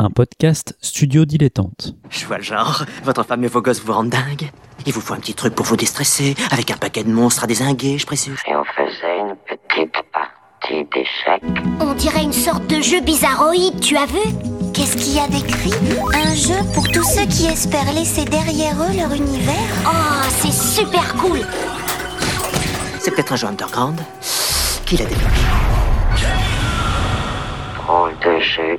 un podcast studio dilettante. Je vois le genre. Votre femme et vos gosses vous rendent dingue. Il vous faut un petit truc pour vous déstresser, avec un paquet de monstres à désinguer, je précise. Et on faisait une petite partie d'échecs. On dirait une sorte de jeu bizarroïde, tu as vu? Qu'est-ce qu'il y a d'écrit? Un jeu pour tous ceux qui espèrent laisser derrière eux leur univers? Oh, c'est super cool C'est peut-être un jeu underground. Qui l'a développé? Drôle de jeu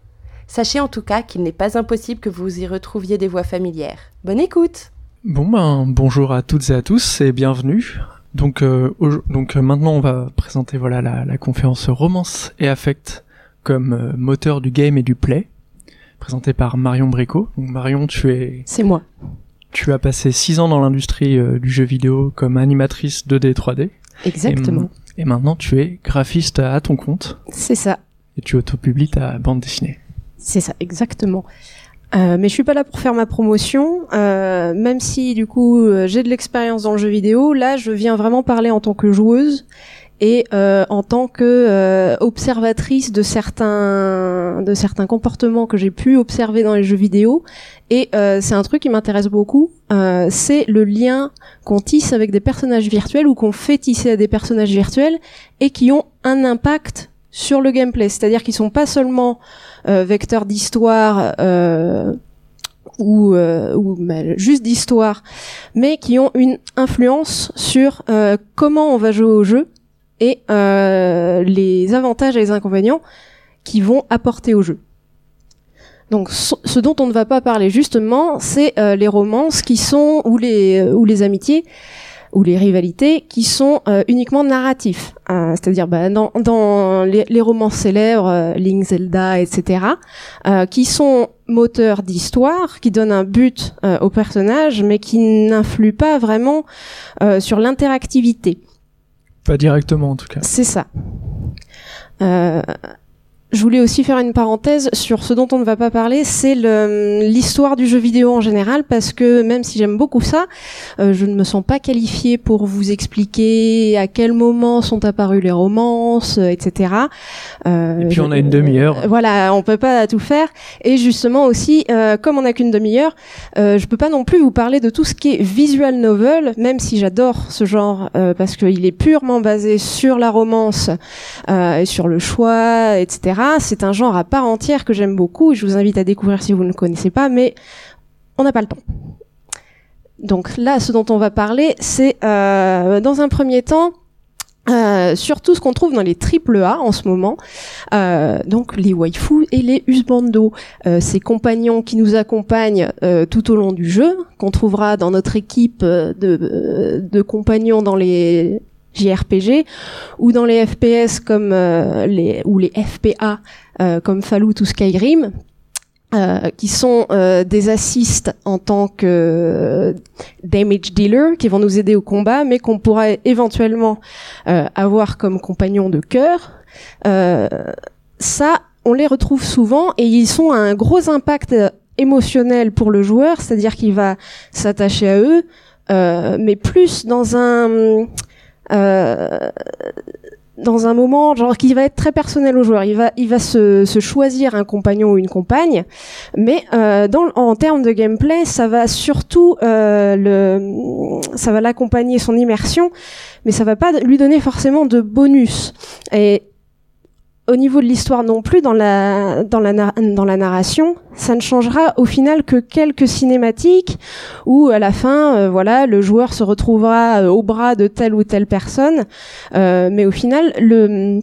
Sachez en tout cas qu'il n'est pas impossible que vous y retrouviez des voix familières. Bonne écoute Bon ben bonjour à toutes et à tous et bienvenue. Donc, euh, donc euh, maintenant on va présenter voilà la, la conférence Romance et Affect comme euh, moteur du game et du play, présentée par Marion Bricot. Donc Marion, tu es C'est moi. tu as passé six ans dans l'industrie du jeu vidéo comme animatrice 2D 3D Exactement. et maintenant tu es graphiste à ton compte C'est ça, et tu autopublies ta bande dessinée. C'est ça, exactement. Euh, mais je suis pas là pour faire ma promotion, euh, même si du coup euh, j'ai de l'expérience dans le jeu vidéo. Là, je viens vraiment parler en tant que joueuse et en tant que observatrice de certains de certains comportements que j'ai pu observer dans les jeux vidéo. Et c'est un truc qui m'intéresse beaucoup. c'est le lien qu'on tisse avec des personnages virtuels ou qu'on fait tisser à des personnages virtuels et qui ont un impact sur le gameplay. C'est-à-dire qu'ils sont pas seulement euh, vecteurs d'histoire euh, ou, euh, bah, juste d'histoire, mais qui ont une influence sur euh, comment on va jouer au jeu et les avantages et les inconvénients qui vont apporter au jeu. Donc, ce dont on ne va pas parler justement, c'est les romances qui sont ou les ou les amitiés ou les rivalités qui sont euh, uniquement narratifs. Euh, C'est-à-dire bah, dans, dans les, les romans célèbres, euh, Link, Zelda, etc., euh, qui sont moteurs d'histoire, qui donnent un but euh, au personnage, mais qui n'influent pas vraiment sur l'interactivité. Pas directement en tout cas. C'est ça. Je voulais aussi faire une parenthèse sur ce dont on ne va pas parler, c'est l'histoire du jeu vidéo en général, parce que même si j'aime beaucoup ça, euh, je ne me sens pas qualifiée pour vous expliquer à quel moment sont apparues les romances, euh, etc. Euh, Et puis je- on a une demi-heure. Voilà, on peut pas tout faire. Et justement aussi, euh, comme on n'a qu'une demi-heure, je peux pas non plus vous parler de tout ce qui est visual novel, même si j'adore ce genre parce qu'il est purement basé sur la romance et sur le choix, etc. C'est un genre à part entière que j'aime beaucoup et je vous invite à découvrir si vous ne le connaissez pas, mais on n'a pas le temps. Donc là, ce dont on va parler, c'est euh, dans un premier temps. Euh, surtout ce qu'on trouve dans les triple A en ce moment, euh, donc les waifus et les husbandos, euh, ces compagnons qui nous accompagnent tout au long du jeu, qu'on trouvera dans notre équipe de compagnons dans les JRPG ou dans les FPS comme euh, les ou les FPA euh, comme Fallout ou Skyrim. euh, qui sont des assists en tant que damage dealer qui vont nous aider au combat, mais qu'on pourrait éventuellement avoir comme compagnons de cœur. Ça, on les retrouve souvent et ils sont un gros impact émotionnel pour le joueur, c'est-à-dire qu'il va s'attacher à eux, mais plus dans un dans un moment genre qui va être très personnel au joueur. Il va il va se, se choisir un compagnon ou une compagne, mais euh, dans en termes de gameplay, ça va surtout euh, le ça va l'accompagner son immersion, mais ça va pas lui donner forcément de bonus. Et au niveau de l'histoire non plus, dans la, dans, la, dans la narration, ça ne changera au final que quelques cinématiques où à la fin, euh, voilà, le joueur se retrouvera euh, au bras de telle ou telle personne, euh, mais au final, le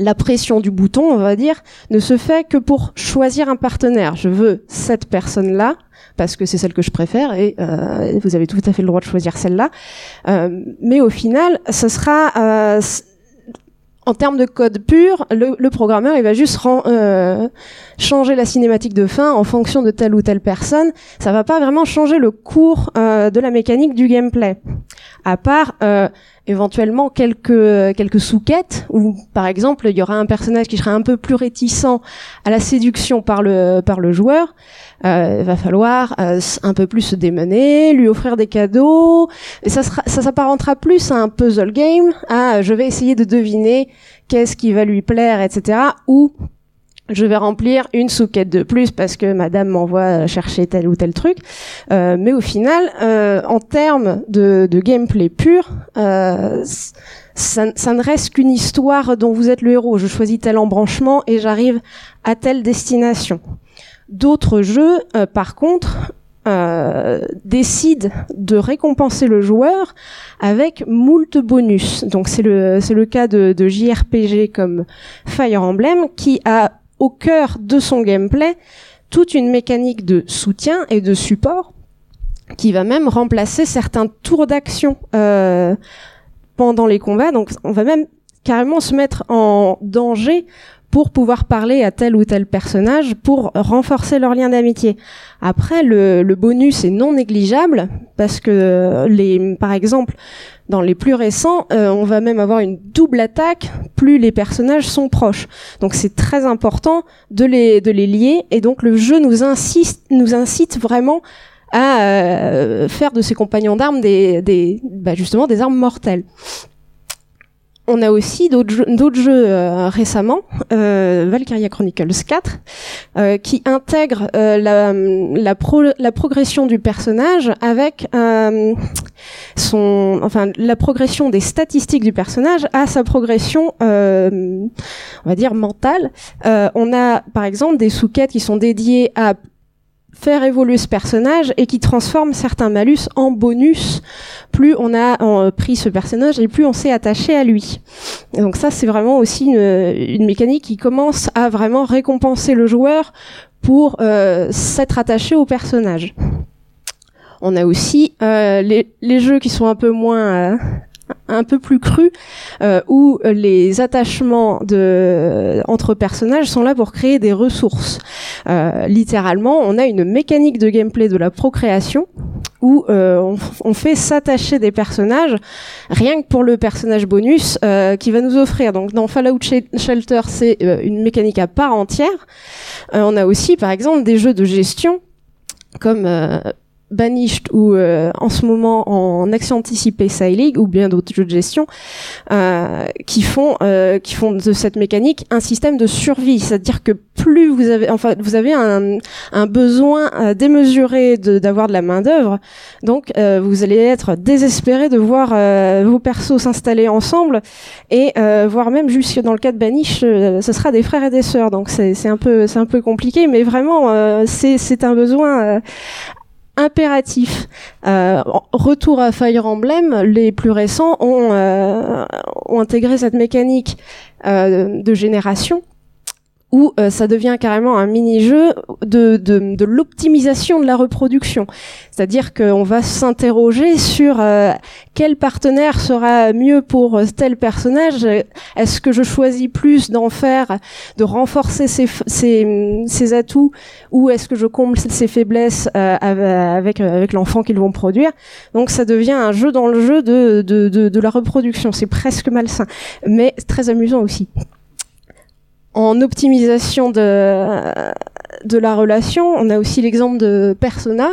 la pression du bouton, on va dire, ne se fait que pour choisir un partenaire. Je veux cette personne-là parce que c'est celle que je préfère et vous avez tout à fait le droit de choisir celle-là. mais au final, ce sera en termes de code pur, le, programmeur il va juste euh, changer la cinématique de fin en fonction de telle ou telle personne. Ça va pas vraiment changer le cours euh, de la mécanique du gameplay. À part euh, éventuellement quelques quelques sous-quêtes où par exemple il y aura un personnage qui sera un peu plus réticent à la séduction par le par le joueur euh, va falloir euh, un peu plus se démener, lui offrir des cadeaux, et ça, sera, ça s'apparentera plus à un puzzle game, à je vais essayer de deviner qu'est-ce qui va lui plaire, etc. Ou je vais remplir une sous-quête de plus parce que madame m'envoie chercher tel ou tel truc. Euh, mais au final, euh, en termes de, de, gameplay pur, euh, ça, ça, ne reste qu'une histoire dont vous êtes le héros. Je choisis tel embranchement et j'arrive à telle destination. D'autres jeux, euh, par contre, euh, décident de récompenser le joueur avec moult bonus. Donc c'est le c'est le cas de, de JRPG comme Fire Emblem qui a au cœur de son gameplay toute une mécanique de soutien et de support qui va même remplacer certains tours d'action euh, pendant les combats. Donc on va même carrément se mettre en danger pour pouvoir parler à tel ou tel personnage pour renforcer leur lien d'amitié. Après, le, bonus est non négligeable parce que les, par exemple, dans les plus récents, euh, on va même avoir une double attaque plus les personnages sont proches. Donc c'est très important de les de les lier et donc le jeu nous insiste nous incite vraiment à euh, faire de ses compagnons d'armes des, des bah justement des armes mortelles on a aussi d'autres jeux, euh, récemment, euh, Valkyria Chronicles 4, euh, qui intègre la, la, la, progression du personnage avec son, enfin, la progression des statistiques du personnage à sa progression, on va dire mentale. on a par exemple des sous-quêtes qui sont dédiées à faire évoluer ce personnage et qui transforme certains malus en bonus plus on a euh, pris ce personnage et plus on s'est attaché à lui. donc ça c'est vraiment aussi une, mécanique qui commence à vraiment récompenser le joueur pour euh, s'être attaché au personnage. On a aussi euh, les, les, jeux qui sont un peu moins un peu plus cru euh, où les attachements entre personnages sont là pour créer des ressources. Euh, littéralement, on a une mécanique de gameplay de la procréation où euh, on, fait s'attacher des personnages rien que pour le personnage bonus qui va nous offrir. Donc dans Fallout Shelter, c'est une mécanique à part entière. on a aussi par exemple des jeux de gestion comme Banished ou euh, en ce moment en action anticipée League ou bien d'autres jeux de gestion euh, qui font euh, qui font de cette mécanique un système de survie. C'est-à-dire que plus vous avez enfin vous avez un, un besoin euh, démesuré d'avoir de, la main d'œuvre donc euh, vous allez être désespéré de voir vos persos s'installer ensemble et voire même jusque dans le cas de Banish ce sera des frères et des sœurs. Donc c'est un peu c'est un peu compliqué mais vraiment c'est c'est un besoin impératif. Euh, retour à Fire Emblem, les plus récents ont, euh, intégré cette mécanique euh, de génération où euh, ça devient carrément un mini-jeu de, de, de l'optimisation de la reproduction. C'est-à-dire qu'on va s'interroger sur euh, quel partenaire sera mieux pour euh, tel personnage. Est-ce que je choisis plus d'en faire, de renforcer ses, ses, ses atouts, ou est-ce que je comble ses faiblesses avec, avec l'enfant qu'ils vont produire? Donc ça devient un jeu dans le jeu de, de, de, de la reproduction. C'est presque malsain, mais très amusant aussi en optimisation de, la relation, on a aussi l'exemple de Persona,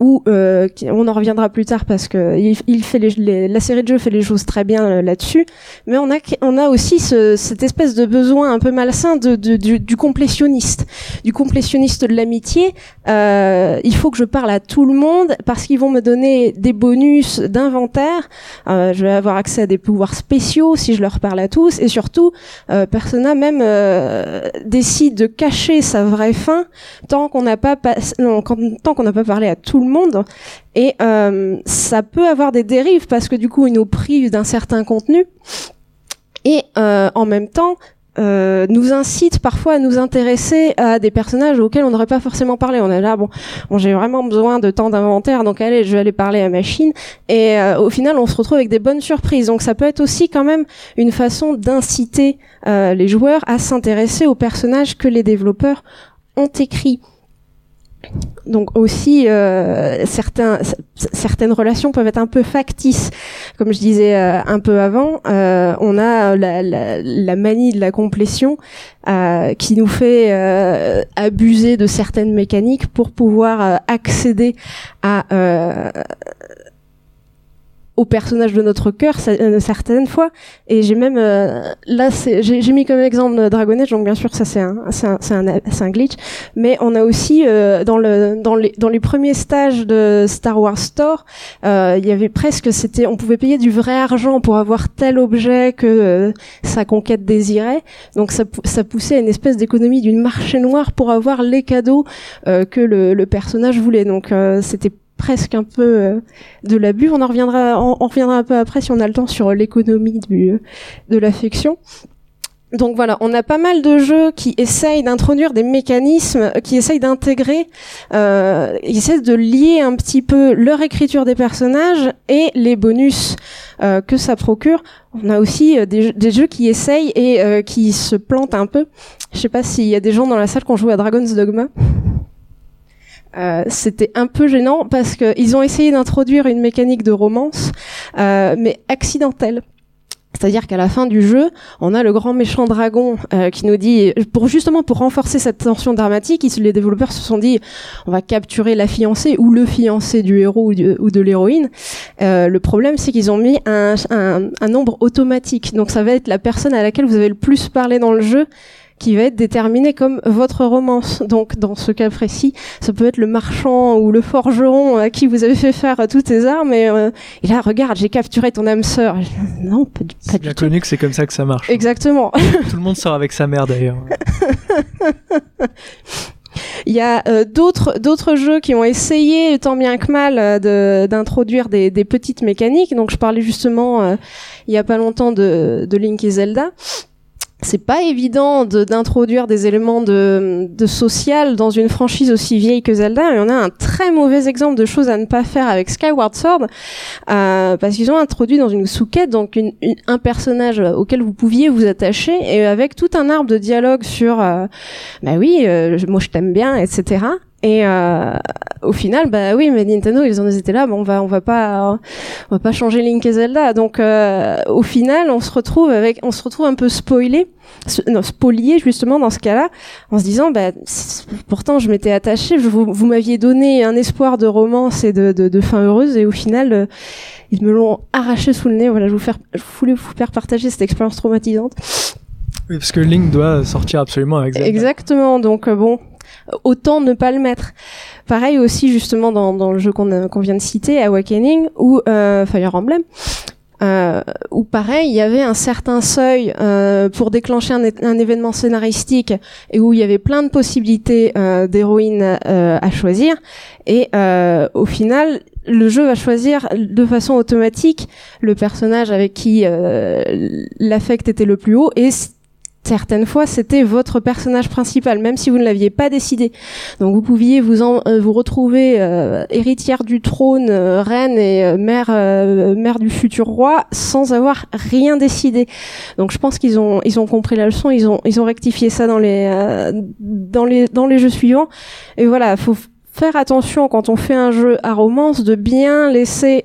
où euh, on en reviendra plus tard parce que il, fait les, la série de jeux fait les choses très bien euh, là-dessus. Mais on a on a aussi ce, cette espèce de besoin un peu malsain de, de- du, du complétionniste, du complétionniste de l'amitié. Euh, il faut que je parle à tout le monde parce qu'ils vont me donner des bonus d'inventaire. Euh, je vais avoir accès à des pouvoirs spéciaux si je leur parle à tous et surtout euh, Persona même euh, décide de cacher sa vraie fin tant qu'on n'a pas non, tant qu'on n'a pas parlé à tout le monde et euh, ça peut avoir des dérives parce que du coup il nous prive d'un certain contenu et euh, en même temps euh, nous incite parfois à nous intéresser à des personnages auxquels on n'aurait pas forcément parlé. On est là, bon, j'ai vraiment besoin de temps d'inventaire, donc allez, je vais aller parler à machine. Et au final, on se retrouve avec des bonnes surprises. Donc ça peut être aussi quand même une façon d'inciter les joueurs à s'intéresser aux personnages que les développeurs ont écrits. Donc aussi, euh, certains, certaines relations peuvent être un peu factices, comme je disais euh, un peu avant. euh, on a la, la, la manie de la complétion euh, qui nous fait euh, abuser de certaines mécaniques pour pouvoir euh, accéder à au personnage de notre cœur euh, certaines fois. Et j'ai même euh, là j'ai mis comme exemple Dragon Age donc bien sûr ça c'est un c'est un, un, un glitch. Mais on a aussi euh, dans le dans les dans les premiers stages de Star Wars Store il y avait presque c'était on pouvait payer du vrai argent pour avoir tel objet que sa conquête désirait. Donc ça ça poussait à une espèce d'économie d'une marché noire pour avoir les cadeaux que le, le personnage voulait. Donc c'était presque un peu euh, de l'abus. On en reviendra, on, reviendra un peu après si on a le temps sur l'économie du de l'affection. Donc voilà, on a pas mal de jeux qui essayent d'introduire des mécanismes, qui essayent d'intégrer, euh, qui essaient de lier un petit peu leur écriture des personnages et les bonus euh, que ça procure. On a aussi euh, des, jeux- qui essayent et euh, qui se plantent un peu. Je sais pas s'il y a des gens dans la salle qui ont joué à Dragon's Dogma. Euh, c'était un peu gênant parce que ils ont essayé d'introduire une mécanique de romance, euh, mais accidentelle. C'est-à-dire qu'à la fin du jeu, on a le grand méchant dragon euh, qui nous dit, pour justement pour renforcer cette tension dramatique, les développeurs se sont dit, on va capturer la fiancée ou le fiancé du héros ou, ou de l'héroïne. Euh, le problème, c'est qu'ils ont mis un, un, un nombre automatique. Donc ça va être la personne à laquelle vous avez le plus parlé dans le jeu qui va être déterminé comme votre romance. Donc, dans ce cas précis, ça peut être le marchand ou le forgeron à qui vous avez fait faire euh, toutes tes armes et, euh, et là, regarde, j'ai capturé ton âme sœur. Non, pas, du- pas du bien tout. connu que c'est comme ça que ça marche. Exactement. Tout le monde sort avec sa mère d'ailleurs. Il y a euh, d'autres d'autres jeux qui ont essayé tant bien que mal euh, de d'introduire des, des petites mécaniques. Donc je parlais justement euh, il y a pas longtemps de, de Link et Zelda. C'est pas évident de- d'introduire des éléments de, de social dans une franchise aussi vieille que Zelda, mais on a un très mauvais exemple de choses à ne pas faire avec Skyward Sword, euh, parce qu'ils ont introduit dans une sous-quête donc une, une- un personnage auquel vous pouviez vous attacher et avec tout un arbre de dialogue sur euh, bah oui, euh, moi je t'aime bien, etc. Et euh, au final, bah oui, mais Nintendo, ils en étaient là, bon, on va, on va pas, on va pas changer Link et Zelda. Donc, euh, au final, on se retrouve avec, on se retrouve un peu spoilé, non, spolié justement dans ce cas-là, en se disant, bah, pourtant je m'étais attaché, vous, vous m'aviez donné un espoir de romance et de, de, de fin heureuse, et au final, euh, ils me l'ont arraché sous le nez. Voilà, je vous faire, je voulais vous faire partager cette expérience traumatisante. Oui, parce que Link doit sortir absolument avec Zelda. Exactement. Donc euh, bon, autant ne pas le mettre. Pareil aussi justement dans, dans le jeu qu'on vient de citer, Awakening ou euh, Fire Emblem. Euh, où pareil, il y avait un certain seuil euh, pour déclencher un, un événement scénaristique et où il y avait plein de possibilités euh, d'héroïnes euh, à choisir. Et euh, au final, le jeu va choisir de façon automatique le personnage avec qui euh, l'affect était le plus haut et certaines fois c'était votre personnage principal même si vous ne l'aviez pas décidé. Donc vous pouviez vous euh, retrouver euh, héritière du trône euh, reine et mère mère du futur roi sans avoir rien décidé. Donc je pense qu'ils ont ils ont compris la leçon ils ont ils ont rectifié ça dans les dans les dans les jeux suivants. Et voilà faut faire attention quand on fait un jeu à romance de bien laisser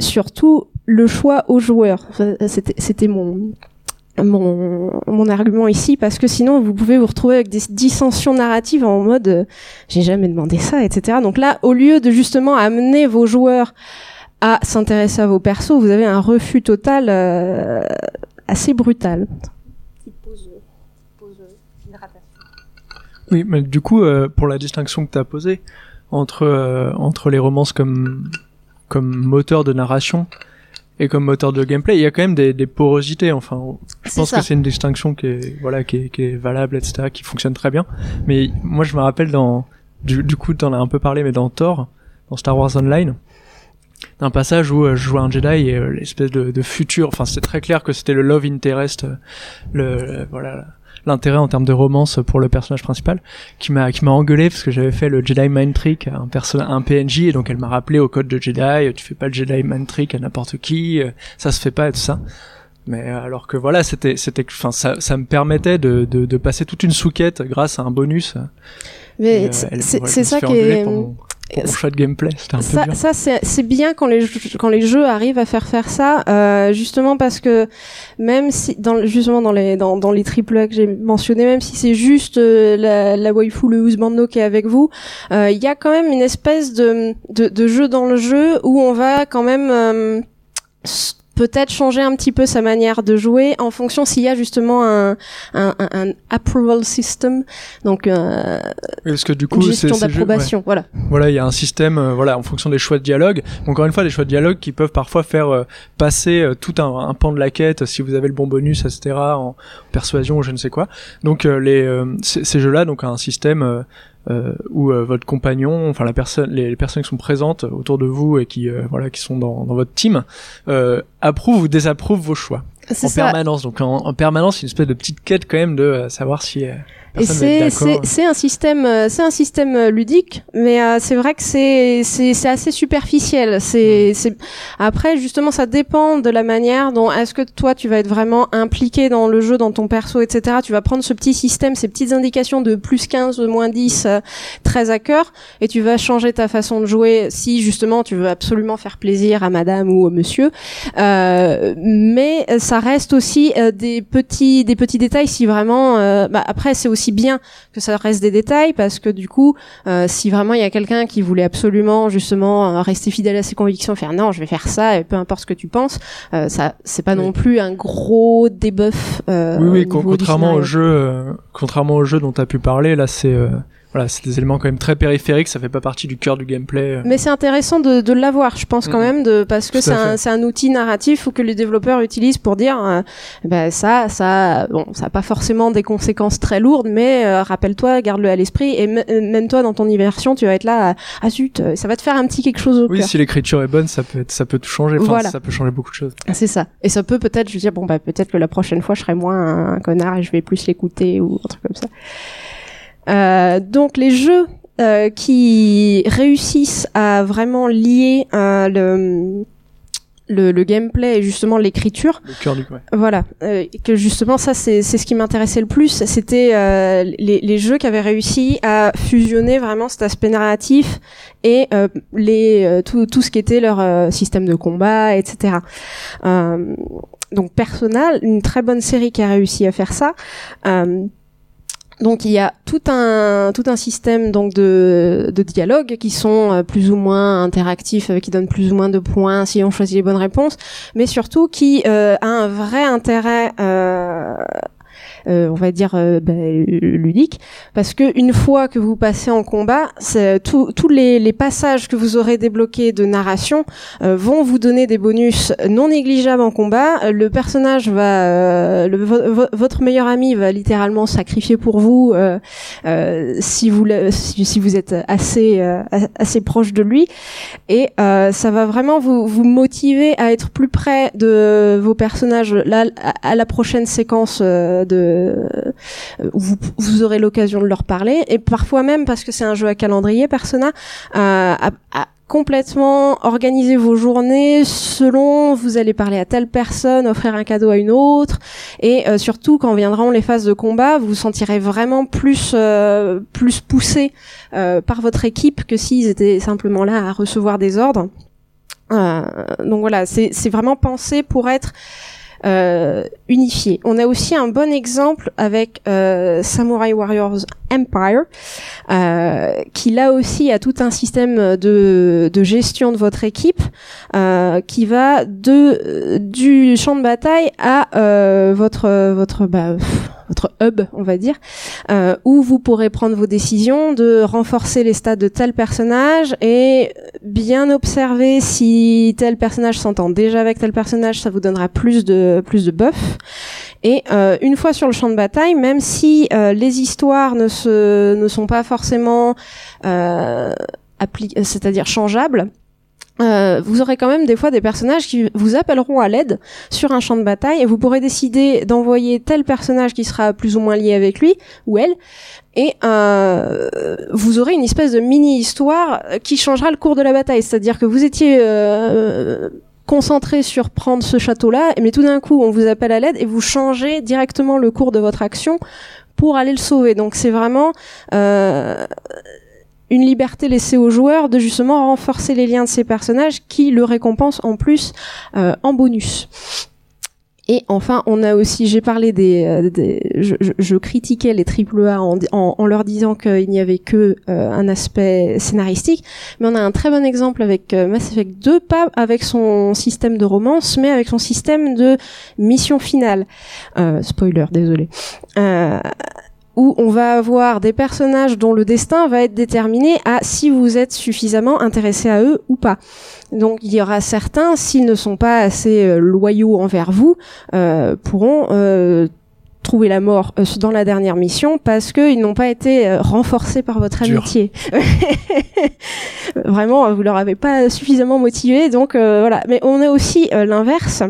surtout le choix aux joueurs. C'était mon mon, mon argument ici parce que sinon vous pouvez vous retrouver avec des dissensions narratives en mode euh, j'ai jamais demandé ça, etc. Donc là, au lieu de justement amener vos joueurs à s'intéresser à vos persos, vous avez un refus total euh, assez brutal. Oui, mais du coup, euh, pour la distinction que tu as posée entre, euh, entre les romances comme, comme moteur de narration et comme moteur de gameplay, il y a quand même des, des porosités. Enfin, je C'est pense ça. que c'est une distinction qui est, voilà, qui est, qui est valable, etc., qui fonctionne très bien. Mais moi, je me rappelle dans, du, du coup, t'en as un peu parlé, mais dans Thor, dans Star Wars Online, d'un passage où euh, je jouais un Jedi et euh, l'espèce de, de futur, enfin, c'était très clair que c'était le love interest, euh, le, le- voilà, l'intérêt en termes de romance pour le personnage principal qui m'a qui m'a engueulé parce que j'avais fait le Jedi Mind Trick à un perso à un PNJ et donc elle m'a rappelé au code de Jedi tu fais pas le Jedi Mind Trick à n'importe qui euh, ça se fait pas et tout ça mais euh, alors que voilà c'était c'était enfin ça ça me permettait de, de de passer toute une souquette grâce à un bonus. Mais euh, c'est ouais, ça qui est pour pour de gameplay un peu ça, dur. ça c'est c'est bien quand les jeux, quand les jeux arrivent à faire faire ça euh, justement parce que même si dans justement dans les dans, dans les triple A que j'ai mentionné même si c'est juste euh, la, la waifu le husbando qui est avec vous euh, il y a quand même une espèce de, de de jeu dans le jeu où on va quand même euh, peut-être changer un petit peu sa manière de jouer en fonction s'il y a justement un, un, un, un approval system donc euh, parce que du une coup gestion ouais. d'approbation voilà Voilà, il y a un système, euh, voilà, en fonction des choix de dialogue. Encore une fois, des choix de dialogue qui peuvent parfois faire euh, passer euh, tout un, pan de la quête, si vous avez le bon bonus, etc., en persuasion ou je ne sais quoi. Donc les ces ces jeux-là, donc un système euh, euh, où euh, votre compagnon, enfin la personne, les, les personnes qui sont présentes autour de vous et qui euh, voilà, qui sont dans, dans votre team, euh, approuvent ou désapprouvent vos choix en ça permanence. Donc en, en permanence, une espèce de petite quête quand même de euh, savoir si euh, Et c'est un système euh, c'est un système euh, ludique, mais euh, c'est vrai que c'est c'est c'est assez superficiel. Mm. C'est c'est après justement ça dépend de la manière dont est-ce que toi tu vas être vraiment impliqué dans le jeu, dans ton perso, etc. Tu vas prendre ce petit système, ces petites indications de plus 15, de moins 10, euh, très à cœur, et tu vas changer ta façon de jouer si justement tu veux absolument faire plaisir à Madame ou au Monsieur. Euh, mais euh, ça reste aussi euh, des petits des petits détails si vraiment euh, bah, après c'est aussi bien que ça reste des détails parce que du coup euh, si vraiment il y a quelqu'un qui voulait absolument justement euh, rester fidèle à ses convictions faire non je vais faire ça et peu importe ce que tu penses euh, ça c'est pas Oui. non plus un gros Oui, oui, au du contrairement au jeu, contrairement au jeu dont tu as pu parler, là, c'est voilà, c'est des éléments quand même très périphériques, ça fait pas partie du cœur du gameplay. euh. Mais c'est intéressant de, de l'avoir, je pense quand même, de parce que c'est un, c'est un outil narratif ou que les développeurs utilisent pour dire, euh, ben ça, ça, bon, ça a pas forcément des conséquences très lourdes, mais euh, rappelle-toi, garde-le à l'esprit et même toi dans ton immersion, tu vas être là, à, ah zut, ça va te faire un petit quelque chose au Oui, cœur. si l'écriture est bonne, ça peut être, ça peut tout changer. Enfin, Voilà. ça peut changer beaucoup de choses. C'est ça. Et ça peut peut-être, je veux dire, bon bah peut-être que la prochaine fois, je serai moins un, un connard et je vais plus l'écouter ou un truc comme ça. Euh, donc les jeux euh, qui réussissent à vraiment lier euh, le, le le gameplay et justement l'écriture, Le cœur du ouais. voilà, euh, que justement ça c'est c'est ce qui m'intéressait le plus, c'était euh, les, les jeux qui avaient réussi à fusionner vraiment cet aspect narratif et euh, les euh, tout tout ce qui était leur euh, système de combat, etc. Euh, donc Persona, une très bonne série qui a réussi à faire ça. Donc il y a tout un tout un système donc de, de dialogues qui sont euh, plus ou moins interactifs, euh, qui donnent plus ou moins de points si on choisit les bonnes réponses, mais surtout qui euh, a un vrai intérêt. On va dire euh, ben, ludique parce que une fois que vous passez en combat tous les, les passages que vous aurez débloqués de narration euh, vont vous donner des bonus non négligeables en combat. Euh, Le personnage va, euh, le- vo- vo- votre meilleur ami va littéralement sacrifier pour vous euh, euh, si vous si, vous êtes assez euh, assez proche de lui et euh, ça va vraiment vous vous motiver à être plus près de vos personnages là à, à la prochaine séquence euh, de euh, vous, vous aurez l'occasion de leur parler et parfois même parce que c'est un jeu à calendrier Persona euh, à, à complètement organiser vos journées selon vous allez parler à telle personne, offrir un cadeau à une autre et euh, surtout quand viendront les phases de combat, vous vous sentirez vraiment plus euh, plus poussé euh, par votre équipe que s'ils étaient simplement là à recevoir des ordres. Euh, donc voilà, c'est vraiment pensé pour être euh, unifié. On a aussi un bon exemple avec euh, Samurai Warriors Empire, euh, qui là aussi a tout un système de, de gestion de votre équipe euh, qui va de du champ de bataille à euh, votre votre bah, votre hub, on va dire, euh, où vous pourrez prendre vos décisions de renforcer les stats de tel personnage et bien observer si tel personnage s'entend déjà avec tel personnage, ça vous donnera plus de plus de buff. Et euh, une fois sur le champ de bataille, même si euh, les histoires ne se ne sont pas forcément euh, c'est-à-dire changeables, euh, vous aurez quand même des fois des personnages qui vous appelleront à l'aide sur un champ de bataille et vous pourrez décider d'envoyer tel personnage qui sera plus ou moins lié avec lui ou elle et euh, vous aurez une espèce de mini-histoire qui changera le cours de la bataille. C'est-à-dire que vous étiez euh, concentré sur prendre ce château-là, mais tout d'un coup on vous appelle à l'aide et vous changez directement le cours de votre action pour aller le sauver. Donc c'est vraiment euh, une liberté laissée aux joueurs de justement renforcer les liens de ces personnages qui le récompensent en plus euh, en bonus. Et enfin, on a aussi, j'ai parlé des, euh, je, critiquais les AAA en, en, leur disant qu'il n'y avait que euh, un aspect scénaristique, mais on a un très bon exemple avec Mass Effect 2, pas avec son système de romance, mais avec son système de mission finale. Spoiler, désolé. Où on va avoir des personnages dont le destin va être déterminé à si vous êtes suffisamment intéressé à eux ou pas. Donc il y aura certains, s'ils ne sont pas assez euh, loyaux envers vous, euh, pourront euh, trouver la mort dans la dernière mission parce qu'ils n'ont pas été renforcés par votre Dur. amitié. Vraiment, vous leur avez pas suffisamment motivé, donc euh, voilà. Mais on a aussi l'inverse.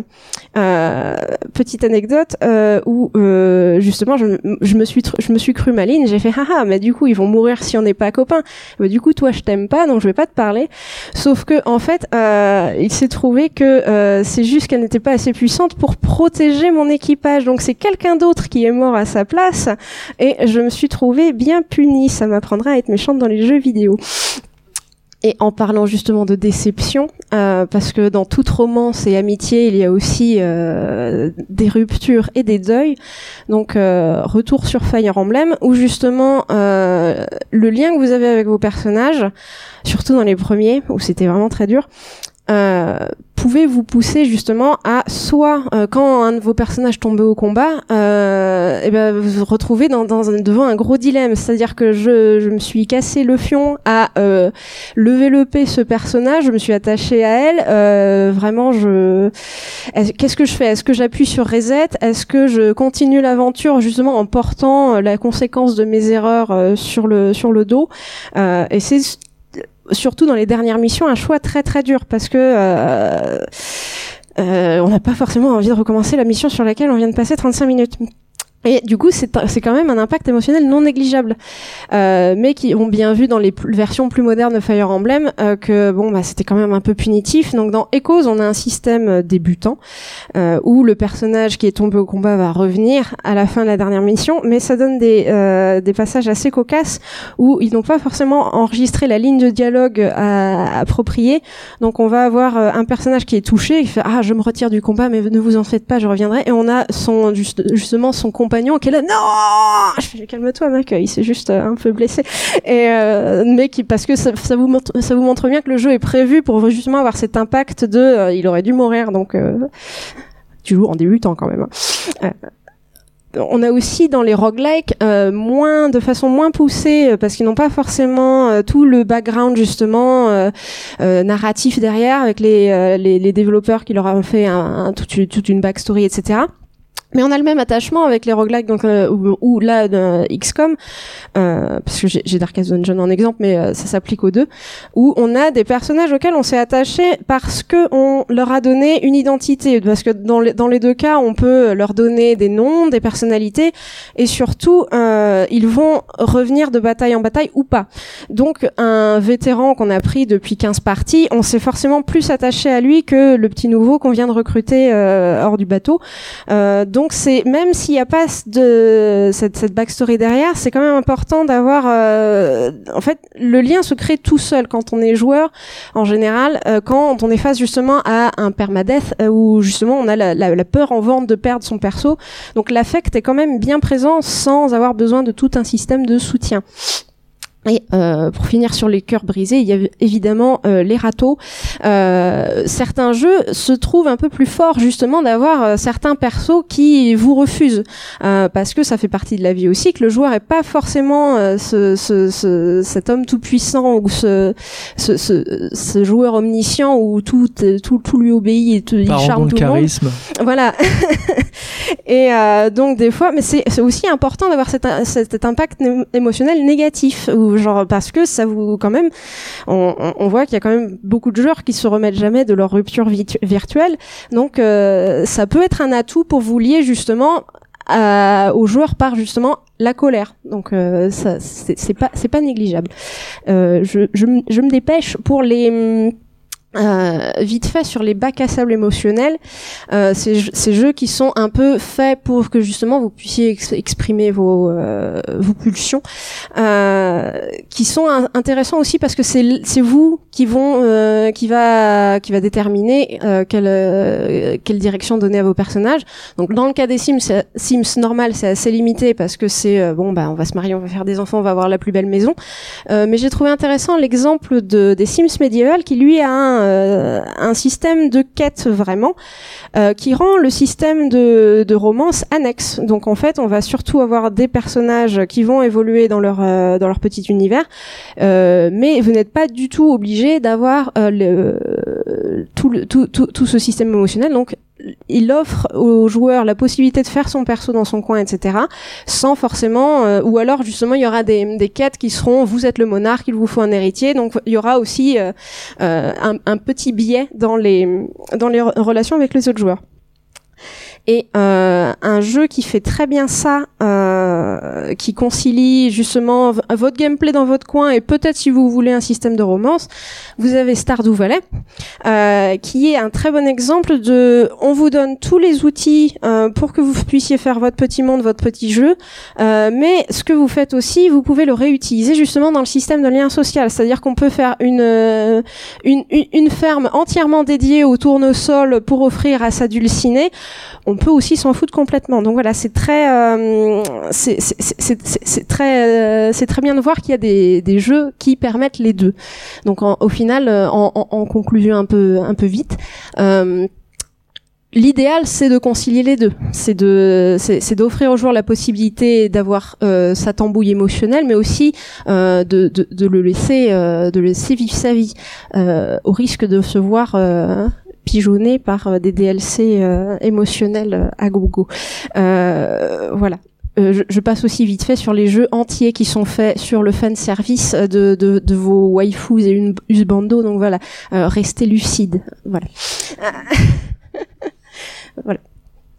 Euh, petite anecdote euh, où euh, justement je, me suis je me suis cru maline. J'ai fait haha, mais du coup ils vont mourir si on n'est pas copains. Mais du coup toi je t'aime pas, donc je vais pas te parler. Sauf que en fait, euh, il s'est trouvé que euh, c'est juste qu'elle n'était pas assez puissante pour protéger mon équipage. Donc c'est quelqu'un d'autre qui est mort à sa place et je me suis trouvée bien punie. Ça m'apprendra à être méchante dans les jeux vidéo. Et en parlant justement de déception, euh, parce que dans toute romance et amitié, il y a aussi euh, des ruptures et des deuils. Donc euh, retour sur Fire Emblem, où justement le lien que vous avez avec vos personnages, surtout dans les premiers, où c'était vraiment très dur, euh, pouvait vous pousser justement à soit euh, quand un de vos personnages tombait au combat, euh, et ben vous vous retrouvez dans, dans un- devant un gros dilemme, c'est-à-dire que je, je me suis cassé le fion à euh, lever le ce personnage, je me suis attachée à elle, euh, vraiment je est-ce- qu'est-ce que je fais? Est-ce que j'appuie sur reset? Est-ce que je continue l'aventure justement en portant euh, la conséquence de mes erreurs sur le sur le dos? Et c'est surtout dans les dernières missions un choix très très dur parce que euh, euh, on n'a pas forcément envie de recommencer la mission sur laquelle on vient de passer 35 minutes. Et du coup, c'est quand même un impact émotionnel non négligeable, euh, mais qui ont bien vu dans les versions plus modernes de Fire Emblem euh, que bon, bah, c'était quand même un peu punitif. Donc dans Echoes, on a un système euh, débutant euh, où le personnage qui est tombé au combat va revenir à la fin de la dernière mission, mais ça donne des euh, des passages assez cocasses où ils n'ont pas forcément enregistré la ligne de dialogue à, appropriée. Donc on va avoir euh, un personnage qui est touché, qui fait ah je me retire du combat, mais ne vous en faites pas, je reviendrai. Et on a son juste, justement son compagnon qui est là non, je fais calme-toi mec, il s'est juste euh, un peu blessé. Et euh, mais qui parce que ça, vous montre, ça vous montre bien que le jeu est prévu pour justement avoir cet impact de euh, il aurait dû mourir donc. Euh, tu joues en débutant quand même. hein. Euh, on a aussi dans les roguelikes euh, moins de façon moins poussée euh, parce qu'ils n'ont pas forcément euh, tout le background justement euh, narratif derrière avec les, les, les développeurs qui leur ont fait un, un- toute, toute une backstory etc. Mais on a le même attachement avec les roguelikes, donc euh, ou, ou là euh, XCOM, euh, parce que j'ai Darkest Dungeon en exemple, mais euh, ça s'applique aux deux, où on a des personnages auxquels on s'est attaché parce que on leur a donné une identité, parce que dans les, dans les deux cas, on peut leur donner des noms, des personnalités, et surtout, euh, ils vont revenir de bataille en bataille ou pas. Donc un vétéran qu'on a pris depuis 15 parties, on s'est forcément plus attaché à lui que le petit nouveau qu'on vient de recruter euh, hors du bateau. Donc c'est même s'il n'y a pas de cette, backstory derrière, c'est quand même important d'avoir. euh, en fait, le lien se crée tout seul quand on est joueur. En général, euh, quand on est face justement à un permadeath euh, où justement on a la peur en vente de perdre son perso. Donc l'affect est quand même bien présent sans avoir besoin de tout un système de soutien. Et euh, pour finir sur les cœurs brisés, il y a évidemment euh, les râteaux. Euh, certains jeux se trouvent un peu plus forts justement d'avoir euh, certains persos qui vous refusent euh, parce que ça fait partie de la vie aussi que le joueur est pas forcément euh, ce, ce, ce- cet homme tout puissant ou ce, ce, ce, ce joueur omniscient où tout tout, tout lui obéit et tout, il charme tout le monde. charisme. Voilà. et euh, donc des fois, mais c'est aussi important d'avoir cet, cet impact émotionnel négatif, parce que ça vous quand même, on, voit qu'il y a quand même beaucoup de joueurs qui se remettent jamais de leur rupture virtuelle, donc euh, ça peut être un atout pour vous lier justement à- aux joueurs par justement la colère. Donc euh, c'est pas c'est pas négligeable. Euh, je, je, me- dépêche pour les euh, vite fait sur les bacs à sable émotionnels, euh, ces, jeux- qui sont un peu faits pour que justement vous puissiez ex- exprimer vos, euh, vos pulsions, euh, qui sont intéressants aussi parce que c'est vous qui vont euh, qui va qui va déterminer euh, quelle quelle direction donner à vos personnages. Donc dans le cas des Sims, Sims normal, c'est assez limité parce que c'est bon bah on va se marier, on va faire des enfants, on va avoir la plus belle maison. Mais j'ai trouvé intéressant l'exemple de des Sims médiévales qui lui a un, euh, un système de quête vraiment euh, qui rend le système de, romance annexe. Donc en fait, on va surtout avoir des personnages qui vont évoluer dans leur euh, dans leur petit univers, euh, mais vous n'êtes pas du tout obligé d'avoir tout, tout, tout tout ce système émotionnel. Donc il offre aux joueurs la possibilité de faire son perso dans son coin, etc. Sans forcément, euh, ou alors justement il y aura des, des quêtes qui seront vous êtes le monarque, il vous faut un héritier. Donc il y aura aussi euh, euh, un, petit biais dans les dans les re- relations avec les autres joueurs. Et euh, un jeu qui fait très bien ça, euh, qui concilie justement votre gameplay dans votre coin et peut-être si vous voulez un système de romance, vous avez Stardew Valley, euh, qui est un très bon exemple de, on vous donne tous les outils euh, pour que vous puissiez faire votre petit monde, votre petit jeu, euh, mais ce que vous faites aussi, vous pouvez le réutiliser justement dans le système de lien social, c'est-à-dire qu'on peut faire une, euh, une, une, une ferme entièrement dédiée au tournesol pour offrir à sa dulcinée, on peut aussi s'en foutre complètement. Donc voilà, c'est très, euh, c'est très, euh, c'est très bien de voir qu'il y a des, des jeux qui permettent les deux. Donc en- au final, euh, en, en- en conclusion un peu, un peu vite. Euh, L'idéal, c'est de concilier les deux. C'est de, c'est d'offrir aux joueurs la possibilité d'avoir euh, sa tambouille émotionnelle, mais aussi euh, de, de, de le laisser, euh, de laisser vivre sa vie, euh, au risque de se voir euh, pigeonné par euh, des DLC euh, émotionnels euh, à gogo. Voilà. Je, je passe aussi vite fait sur les jeux entiers qui sont faits sur le fan service de, de, de vos waifus et une usbando. Donc voilà, euh, restez lucide. Voilà. voilà.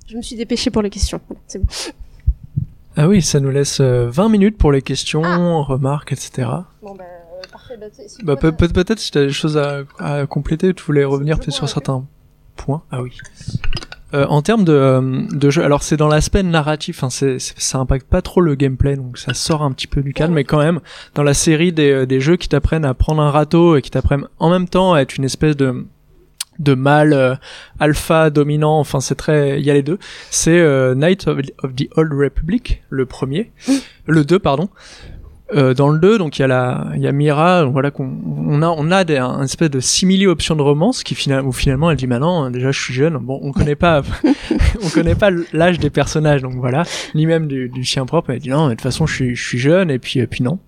Je me suis dépêchée pour les questions. C'est bon. Ah oui, ça nous laisse euh, 20 minutes pour les questions, Ah. remarques, etc. Bon bah, Bah, peut- peut-être si tu as des choses à, à compléter, tu voulais revenir peut-être sur certains points? Ah oui. Euh, en termes de, euh, de jeu, alors c'est dans l'aspect narratif, hein, ça impacte pas trop le gameplay, donc ça sort un petit peu du cadre, mais quand même, dans la série des, euh, des jeux qui t'apprennent à prendre un râteau et qui t'apprennent en même temps à être une espèce de de mâle euh, alpha dominant, enfin c'est très, il y a les deux. C'est euh, Knight of, of the Old Republic, le premier, le 2 pardon. Euh, dans le 2, donc il y a la, il y a Mira, voilà qu'on, on a, on a des, un espèce de simili option de romance qui finalement, où finalement elle dit maintenant, déjà je suis jeune, bon on connaît pas, on connaît pas l'âge des personnages, donc voilà, ni même du, du sien propre, elle dit non, mais de toute façon je suis, je suis jeune et puis, et puis non.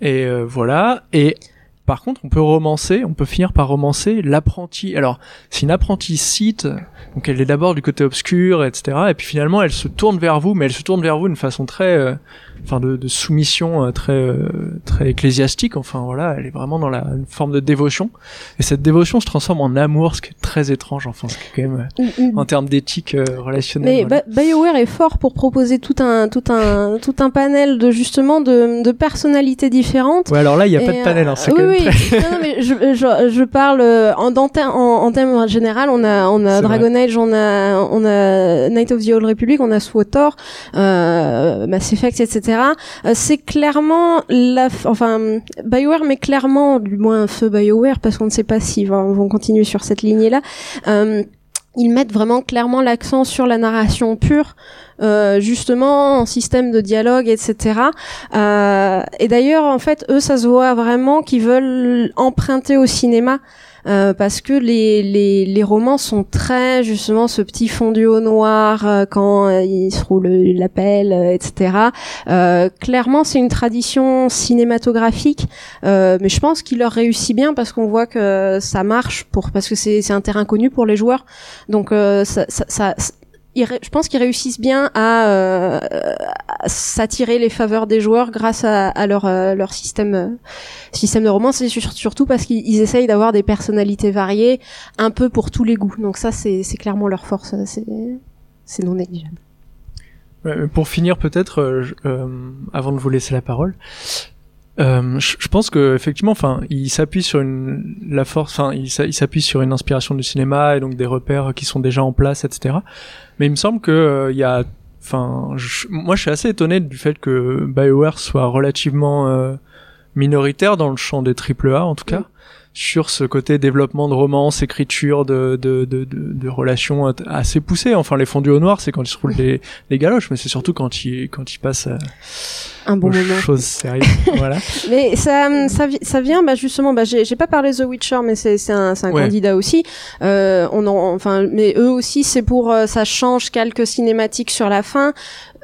Et euh, voilà, et par contre, on peut romancer, on peut finir par romancer l'apprenti. Alors, c'est une apprentie site, donc elle est d'abord du côté obscur, etc. Et puis finalement, elle se tourne vers vous, mais elle se tourne vers vous d'une façon très, euh, enfin, de, de soumission euh, très, euh, très ecclésiastique. Enfin voilà, elle est vraiment dans la une forme de dévotion. Et cette dévotion se transforme en amour, ce qui est très étrange. Enfin, ce qui est quand même euh, en termes d'éthique euh, relationnelle. Mais voilà. Ba- BioWare est fort pour proposer tout un tout un tout un panel de justement de, de personnalités différentes. Ouais, alors là, il y a pas de panel. Hein, euh, oui. Non, non, mais je, je, je parle euh, en, en, en, termes général. On a, on a Dragon Age, on a, on a Night of the Old Republic, on a SWTOR, euh, Mass Effect, etc. Euh, c'est clairement la, enfin, Bioware, mais clairement, du moins feu Bioware, parce qu'on ne sait pas s'ils vont, vont continuer sur cette lignée-là. Euh, ils mettent vraiment clairement l'accent sur la narration pure, euh, justement en système de dialogue, etc. Euh, et d'ailleurs, en fait, eux, ça se voit vraiment qu'ils veulent emprunter au cinéma. Euh, parce que les, les, les romans sont très justement ce petit fondu au noir euh, quand euh, il se roule la pelle, etc. Clairement, c'est une tradition cinématographique, mais je pense qu'il leur réussit bien parce qu'on voit que ça marche pour parce que c'est un terrain connu pour les joueurs. Donc ça, ça, ça, je pense qu'ils réussissent bien à, euh, s'attirer les faveurs des joueurs grâce à, leur, euh, leur système, euh, système de romance sur- surtout parce qu'ils ils essayent d'avoir des personnalités variées un peu pour tous les goûts. Donc ça, c'est c'est clairement leur force. C'est c'est non négligeable. Pour finir peut-être, euh, euh, avant de vous laisser la parole, euh, je, pense que effectivement, enfin, il s'appuie sur une la force, enfin, il s'a- il s'appuie sur une inspiration du cinéma et donc des repères qui sont déjà en place, etc. Mais il me semble que euh, il y a, enfin, je- moi, je suis assez étonné du fait que Bioware soit relativement euh, minoritaire dans le champ des triple A, en tout cas. Sur ce côté développement de romance, écriture, de, de, de, de, de relations assez poussées. Enfin, les fondus au noir, c'est quand ils se roulent les, les galoches, mais c'est surtout quand ils, quand ils passent à, Un bon aux moment. choses sérieuses. voilà. Mais ça, ça, vi- ça vient, bah justement, bah j'ai pas parlé The Witcher, mais c'est c'est un, un Ouais. candidat aussi. Euh, on en, enfin, mais eux aussi, c'est pour, euh, ça change quelques cinématiques sur la fin.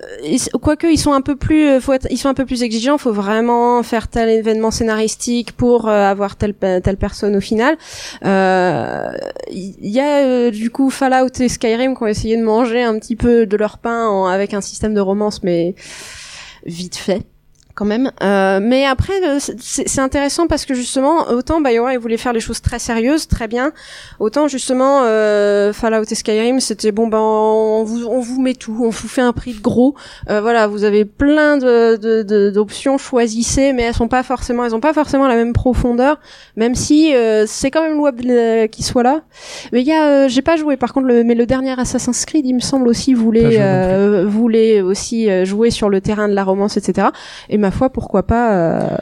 Euh, Quoique ils sont un peu plus, euh, faut être, ils sont un peu plus exigeants. Faut vraiment faire tel événement scénaristique pour euh, avoir telle telle personne au final. Il y a du coup Fallout et Skyrim qui ont essayé de manger un petit peu de leur pain avec un système de romance, mais vite fait quand même. Euh, mais après, euh, c'est intéressant parce que justement, autant BioWare, ils voulaient faire les choses très sérieuses, très bien. Autant justement, euh, Fallout et Skyrim, c'était bon, ben on vous, on vous met tout, on vous fait un prix de gros. Euh, voilà, vous avez plein de de- de- d'options, choisissez, mais elles sont pas forcément, elles ont pas forcément la même profondeur, même si euh, c'est quand même louable euh, qu'ils soient là. Mais il y a, euh, j'ai pas joué. Par contre, le, mais le dernier Assassin's Creed, il me semble aussi voulait euh, voulait aussi jouer sur le terrain de la romance, etc. Et ma foi, pourquoi pas euh,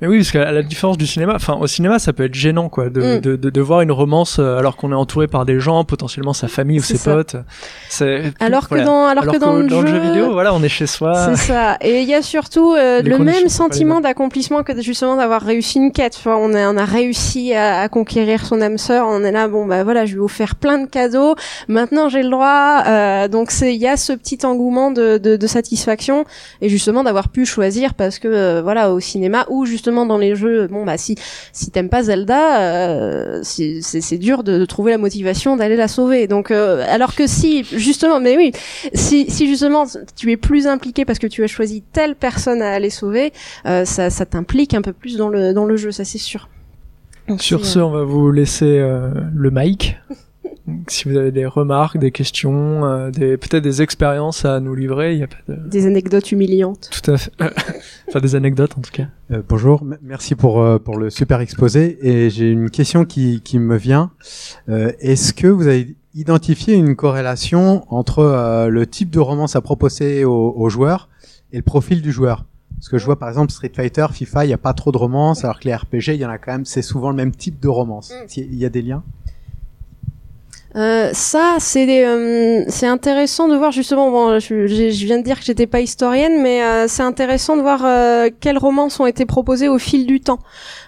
Mais oui, parce qu'à la différence du cinéma, enfin, au cinéma, ça peut être gênant, quoi, de, Mm. de, de, de voir une romance euh, alors qu'on est entouré par des gens, potentiellement sa famille ou ses ça. potes. Alors que dans alors, que dans, le, jeu, vidéo, voilà, on est chez soi. C'est ça. Et il y a surtout euh, le même sentiment d'accomplissement que justement d'avoir réussi une quête. Enfin, on, a, on a réussi à, à conquérir son âme sœur. On est là, bon bah voilà, je lui ai offert plein de cadeaux. Maintenant j'ai le droit. Euh, donc c'est il y a ce petit engouement de, de, de satisfaction et justement d'avoir pu choisir parce que euh, voilà au cinéma ou justement dans les jeux, bon bah si si t'aimes pas Zelda, euh, c'est dur de, de trouver la motivation d'aller la sauver. Donc euh, alors que si justement, mais oui, si, si justement tu es plus impliqué parce que tu as choisi telle personne à aller sauver, euh, ça, ça t'implique un peu plus dans le dans le jeu, ça c'est sûr. Donc, Sur c'est, ce, on va vous laisser le mic. Si vous avez des remarques, des questions, euh, des peut-être des expériences à nous livrer, il y a pas de des anecdotes humiliantes. tout à fait, enfin des anecdotes en tout cas. Euh, bonjour, m- merci pour, euh, pour le super exposé. Et j'ai une question qui, qui me vient. Euh, Est-ce que vous avez identifié une corrélation entre euh, le type de romance à proposer aux, aux joueurs et le profil du joueur? Parce que je vois par exemple Street Fighter, FIFA, il n'y a pas trop de romance, alors que les RPG, il y en a quand même, c'est souvent le même type de romance. Mm. Il y a des liens? Euh, ça, c'est euh, c'est intéressant de voir justement. Bon, je, je viens de dire que j'étais pas historienne, mais euh, c'est intéressant de voir euh, quelles romances ont été proposées au fil du temps.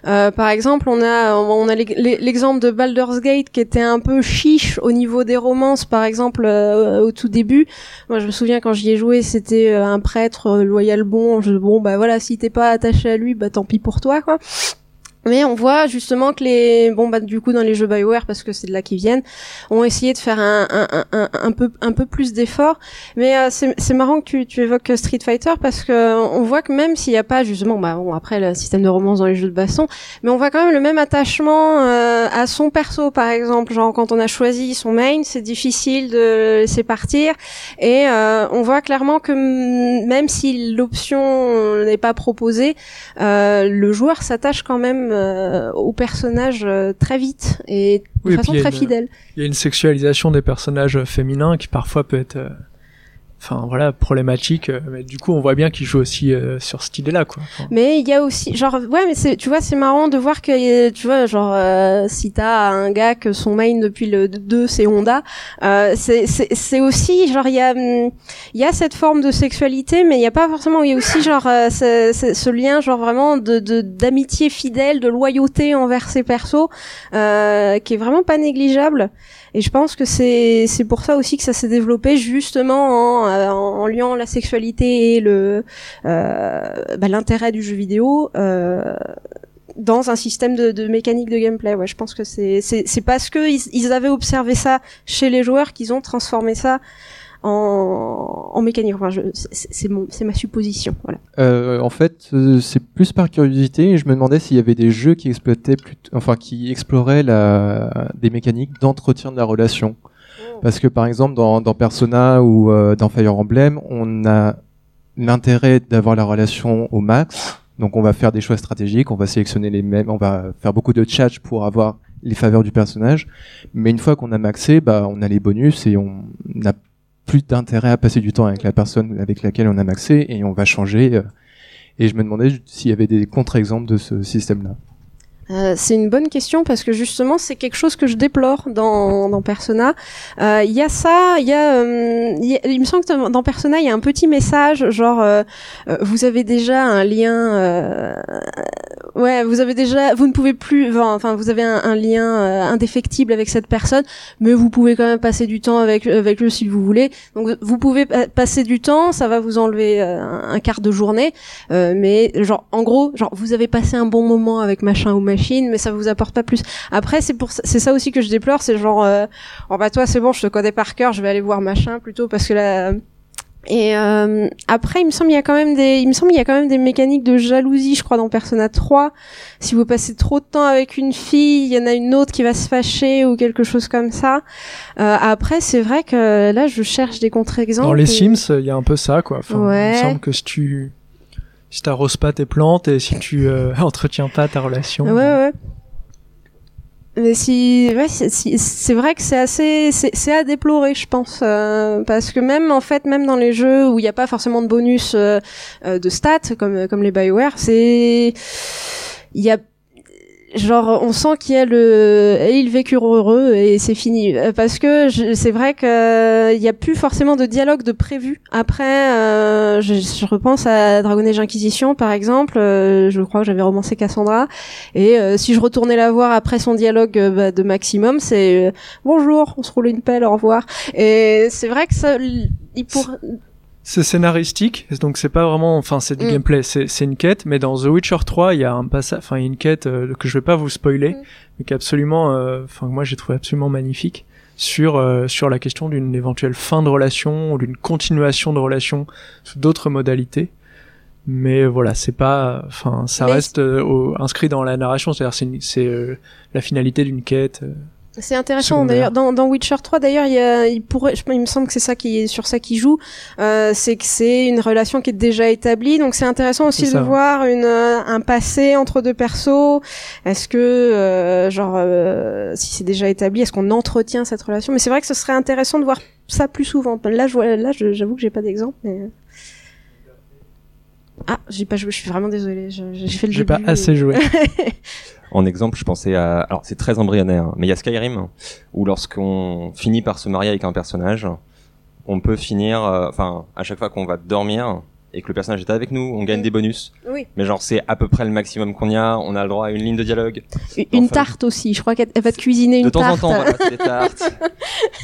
Euh, par exemple, on a, on a l'e- l'e- l'exemple de Baldur's Gate qui était un peu chiche au niveau des romances, par exemple au tout début. Moi, je me souviens quand j'y ai joué, c'était un prêtre loyal bon. Je, bon, bah voilà, si t'es pas attaché à lui, bah tant pis pour toi, quoi. Mais on voit justement que les bon bah du coup dans les jeux Bioware parce que c'est de là qu'ils viennent ont essayé de faire un, un, un, un, peu un peu plus d'efforts. Mais euh, c'est marrant que tu, tu évoques Street Fighter parce que euh, on voit que même s'il n'y a pas justement bah bon après le système de romance dans les jeux de baston mais on voit quand même le même attachement euh, à son perso par exemple. Genre quand on a choisi son main c'est difficile de laisser partir. Et euh, on voit clairement que même si l'option n'est pas proposée euh, le joueur s'attache quand même euh, au personnage euh, très vite et de Oui, façon très une- fidèle. Il y a une sexualisation des personnages féminins qui parfois peut être, euh, enfin voilà, problématique. euh, Mais du coup, on voit bien qu'ils jouent aussi euh, sur cette idée-là, quoi. Enfin, Mais il y a aussi, genre, ouais, mais c'est, tu vois, c'est marrant de voir que, tu vois, genre, euh, si t'as un gars que son main depuis le 2 c'est Honda, euh, c'est, c'est, aussi, genre, il y a, hum, il y a cette forme de sexualité, mais il y a pas forcément, il y a aussi, genre, euh, ce, ce- lien, genre, vraiment de, d'amitié fidèle, de loyauté envers ses persos, euh, qui est vraiment pas négligeable. Et je pense que c'est c'est pour ça aussi que ça s'est développé justement en, euh, en liant la sexualité et euh, bah, l'intérêt du jeu vidéo euh, dans un système de, de mécanique de gameplay. Je pense que c'est parce que ils, avaient observé ça chez les joueurs qu'ils ont transformé ça en, mécanique. C'est ma supposition. En fait, c'est plus par curiosité. Je me demandais s'il y avait des jeux qui exploitaient enfin, qui exploraient des mécaniques d'entretien de la relation. Parce que par exemple, dans, Persona ou euh, dans Fire Emblem, on a l'intérêt d'avoir la relation au max. Donc, on va faire des choix stratégiques, on va sélectionner les mêmes, on va faire beaucoup de chat pour avoir les faveurs du personnage. Mais une fois qu'on a maxé, bah, on a les bonus et on n'a plus d'intérêt à passer du temps avec la personne avec laquelle on a maxé et on va changer. euh, Et je me demandais s'il y avait des contre-exemples de ce système-là. Euh, c'est une bonne question parce que justement c'est quelque chose que je déplore dans, dans Persona. Euh, Il y a ça, il y euh, y a- il me semble que dans- Persona il y a un petit message genre euh, vous avez déjà un lien, ouais vous avez déjà, vous ne pouvez plus, enfin vous avez un, lien indéfectible avec cette personne, mais vous pouvez quand même passer du temps avec avec lui si vous voulez. Donc vous pouvez pa- passer du temps, ça va vous enlever un, quart de journée, mais genre en gros genre vous avez passé un bon moment avec machin ou machine mais ça vous apporte pas plus. Après c'est pour ça- c'est ça aussi que je déplore c'est genre euh, oh bah toi c'est bon je te connais par cœur je vais aller voir machin plutôt parce que là et euh, après il me semble il y a quand même des il me semble il y a quand même des mécaniques de jalousie je crois dans Persona 3 si vous passez trop de temps avec une fille il y en a une autre qui va se fâcher ou quelque chose comme ça. Euh, après c'est vrai que là je cherche des contre-exemples. Dans les et- Sims, il y a un peu ça, quoi. Enfin, Il me semble que si tu si t'arroses pas tes plantes et si tu euh, entretiens pas ta relation. Ouais, ouais. Mais si, ouais, si- c'est vrai que c'est assez, c'est c'est à déplorer, je pense, euh, parce que même en fait, même dans les jeux où il n'y a pas forcément de bonus euh, euh, de stats comme comme les Bioware, c'est il y a genre on sent qu'il y a le et ils vécurent heureux et c'est fini. Euh, parce que c'est vrai que il y a plus forcément de dialogue de prévu. Après euh, je, je repense à Dragon Age Inquisition par exemple. Euh, je crois que j'avais romancé Cassandra. Et euh, si je retournais la voir après son dialogue euh, bah, de maximum c'est euh, bonjour on se roule une pelle au revoir et c'est vrai que ça il C'est scénaristique, donc c'est pas vraiment, enfin c'est du Mm. gameplay, c'est c'est une quête, mais dans The Witcher 3, il y a un passage, enfin il y a une quête euh, que je vais pas vous spoiler, Mm. mais qui est absolument, euh, enfin moi j'ai trouvé absolument magnifique sur euh, sur la question d'une éventuelle fin de relation ou d'une continuation de relation sous d'autres modalités. Mais voilà, c'est pas, enfin ça Mais reste euh, au- inscrit dans la narration, c'est-à-dire c'est euh, la finalité d'une quête. C'est intéressant d'ailleurs. Dans, dans Witcher 3 d'ailleurs il, y a- il pourrait je- il me semble que c'est ça qui est sur ça qui joue euh, c'est que c'est une relation qui est déjà établie. Donc c'est intéressant aussi de voir une euh, un passé entre deux persos. Est-ce que euh, genre euh, si c'est déjà établi est-ce qu'on entretient cette relation? Mais c'est vrai que ce serait intéressant de voir ça plus souvent. Là je là j'avoue que j'ai pas d'exemple mais ah j'ai pas joué je suis vraiment désolée je- j'ai fait le J'ai pas assez et- joué. En exemple, je pensais à... Alors, c'est très embryonnaire, hein, mais il y a Skyrim, où lorsqu'on finit par se marier avec un personnage, on peut finir... euh, Enfin, à chaque fois qu'on va dormir et que le personnage est avec nous, on gagne des bonus. oui Mais genre, c'est à peu près le maximum qu'on y a. On a le droit à une ligne de dialogue. une Enfin, tarte aussi je crois qu'elle elle va te cuisiner une de temps tarte en temps, voilà, c'est des tartes.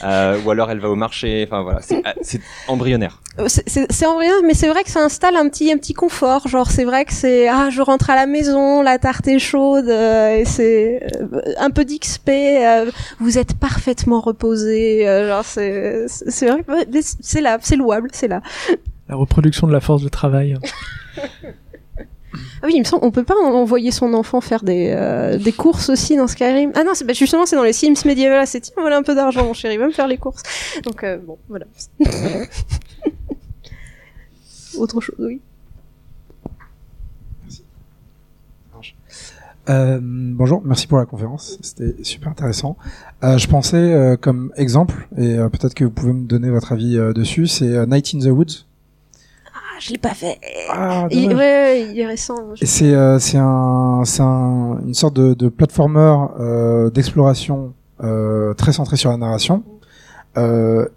Euh, ou alors, elle va au marché. Enfin, voilà, c'est c'est embryonnaire. Euh, c'est- embryonnaire, mais c'est vrai que ça installe un petit un petit confort. Genre c'est vrai que c'est ah je rentre à la maison, la tarte est chaude euh, et c'est euh, un peu d'XP. euh, vous êtes parfaitement reposé. euh, genre c'est c'est vrai c'est là, c'est louable, c'est là. La reproduction de la force de travail. Ah oui, il me semble on peut pas en- envoyer son enfant faire des euh, des courses aussi dans Skyrim? Ah non, c'est bah, justement c'est dans les Sims médiévales. C'est tiens voilà un peu d'argent mon chéri, va me faire les courses. Donc euh, bon voilà. Autre chose, oui. Euh, bonjour, merci pour la conférence, c'était super intéressant. Euh, je pensais euh, comme exemple, et euh, peut-être que vous pouvez me donner votre avis euh, dessus, c'est euh, Night in the Woods. Ah, je l'ai pas fait. Ah, il, ouais, il est récent. c'est euh, c'est un un, une sorte de, de platformer euh, d'exploration euh, très centré sur la narration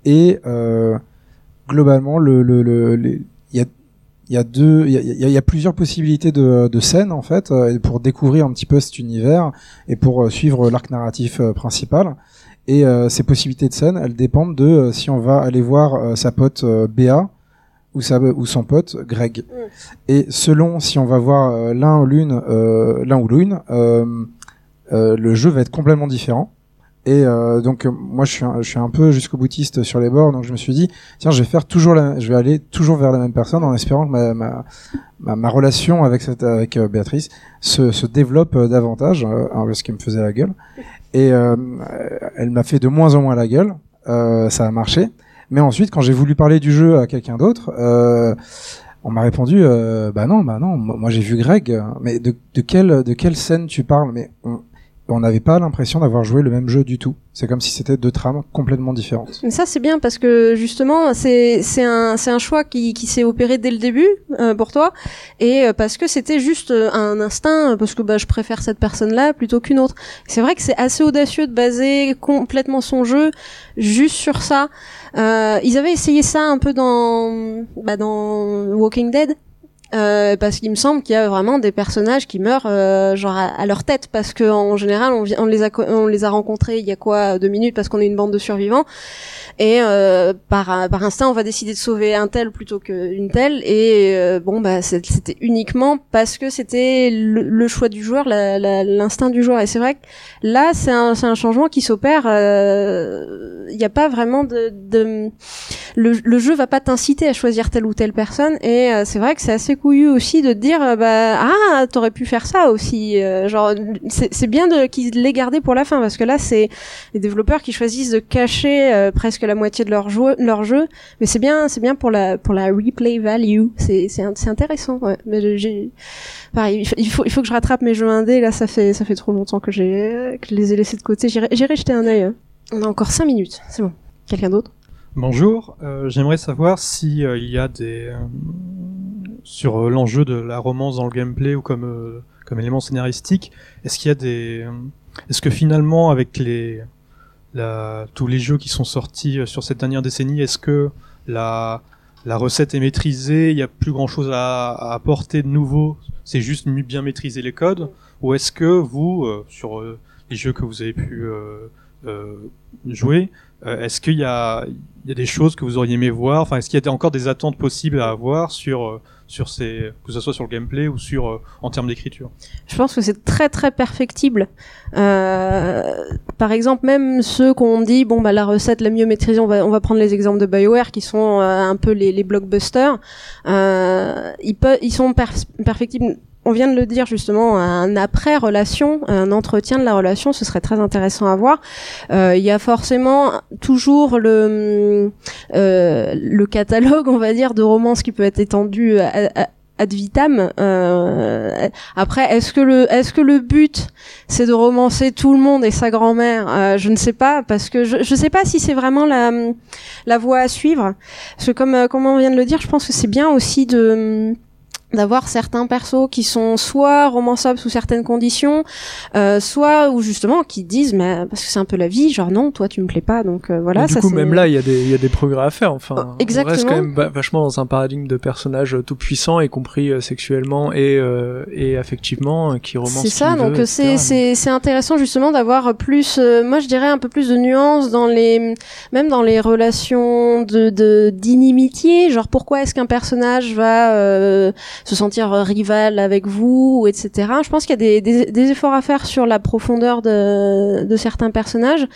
et globalement le le il y a il y a deux il y a, il y a- il y a plusieurs possibilités de de scènes en fait pour découvrir un petit peu cet univers et pour suivre l'arc narratif principal et ces possibilités de scènes elles dépendent de si on va aller voir sa pote Béa ou sa ou son pote Greg et selon si on va voir euh, l'un ou l'une, euh, l'un ou l'une, euh, euh, le jeu va être complètement différent. Et euh, donc moi je suis un, je suis un peu jusqu'au boutiste sur les bords, donc je me suis dit tiens je vais faire toujours la, je vais aller toujours vers la même personne en espérant que ma ma, ma, ma relation avec cette avec euh, Béatrice se, se développe euh, davantage, parce qu'elle me faisait la gueule. Et euh, elle m'a fait de moins en moins la gueule, euh, ça a marché. Mais ensuite quand j'ai voulu parler du jeu à quelqu'un d'autre, euh, on m'a répondu euh, bah non bah non moi j'ai vu Greg mais de, quelle de quelle scène tu parles? Mais on n'avait pas l'impression d'avoir joué le même jeu du tout c'est comme si c'était deux trames complètement différentes Mais ça c'est bien parce que justement c'est un un choix qui qui s'est opéré dès le début euh, pour toi et euh, parce que c'était juste euh, un instinct euh, parce que bah je préfère cette personne là plutôt qu'une autre. C'est vrai que c'est assez audacieux de baser complètement son jeu juste sur ça. Euh, ils avaient essayé ça un peu dans bah dans Walking Dead. Euh, parce qu'il me semble qu'il y a vraiment des personnages qui meurent euh, genre à, leur tête parce que en général on, les a on les a rencontrés il y a quoi deux minutes parce qu'on est une bande de survivants. Et euh, par par instinct on va décider de sauver un tel plutôt qu'une telle. Et euh, bon bah c'était uniquement parce que c'était le, choix du joueur l'instinct du joueur. Et c'est vrai que là c'est un c'est un changement qui s'opère euh, il n'y a pas vraiment de, de le, le jeu va pas t'inciter à choisir telle ou telle personne. Et euh, c'est vrai que c'est assez couillu aussi de dire euh, bah ah t'aurais pu faire ça aussi. Euh, genre c'est bien de qu'ils l'aient gardé pour la fin parce que là c'est les développeurs qui choisissent de cacher euh, presque la moitié de leur jeu mais c'est bien c'est bien pour la pour la replay value. C'est c'est int- c'est intéressant il faut- il faut que je rattrape mes jeux indés. Là ça fait ça fait trop longtemps que j'ai que je les ai laissés de côté. J'irai jeter un œil hein. on a encore cinq minutes. C'est bon. Quelqu'un d'autre? Bonjour, j'aimerais savoir si euh, y a des sur euh, l'enjeu de la romance dans le gameplay ou comme euh, comme élément scénaristique, est-ce qu'il y a des euh, est-ce que finalement avec les tous les jeux qui sont sortis sur cette dernière décennie, est-ce que la recette est maîtrisée, il y a plus grand chose à, apporter de nouveau, c'est juste mi- bien maîtriser les codes, ou est-ce que vous sur les jeux que vous avez pu jouer, euh, est-ce qu'il y a, il y a des choses que vous auriez aimé voir? Enfin, est-ce qu'il y a encore des attentes possibles à avoir sur, euh, sur ces, que ce soit sur le gameplay ou sur euh, en termes d'écriture? Je pense que c'est très très perfectible. Euh, par exemple, même ceux qu'on dit, bon bah la recette la mieux maîtrisée, on va on va prendre les exemples de Bioware qui sont euh, un peu les, les blockbusters. Euh, ils peuvent, ils sont per- perfectibles. On vient de le dire justement, un après relation, un entretien de la relation, ce serait très intéressant à voir. Euh, Il y a forcément toujours le euh, le catalogue, on va dire, de romances qui peut être étendu à- ad vitam. Euh, après, est-ce que le est-ce que le but c'est de romancer tout le monde et sa grand-mère? Euh, Je ne sais pas parce que je je sais pas si c'est vraiment la la voie à suivre. Parce que comme euh, comme on vient de le dire, je pense que c'est bien aussi de d'avoir certains persos qui sont soit romançables sous certaines conditions, euh, soit ou justement qui disent mais parce que c'est un peu la vie, genre non, toi tu me plais pas, donc euh, voilà. Mais du ça, coup, même là, il y, a des- il y a des progrès à faire. Enfin, on exactement. reste quand même va- vachement dans un paradigme de personnages euh, tout puissants, y compris euh, sexuellement et, euh, et affectivement, qui romancent. C'est ça, donc c'est c'est c'est intéressant justement d'avoir plus, euh, moi je dirais un peu plus de nuances dans les, même dans les relations de de d'inimitié, genre pourquoi est-ce qu'un personnage va euh, se sentir euh, rival avec vous, ou etc. Je pense qu'il y a des efforts à faire sur la profondeur de de certains personnages,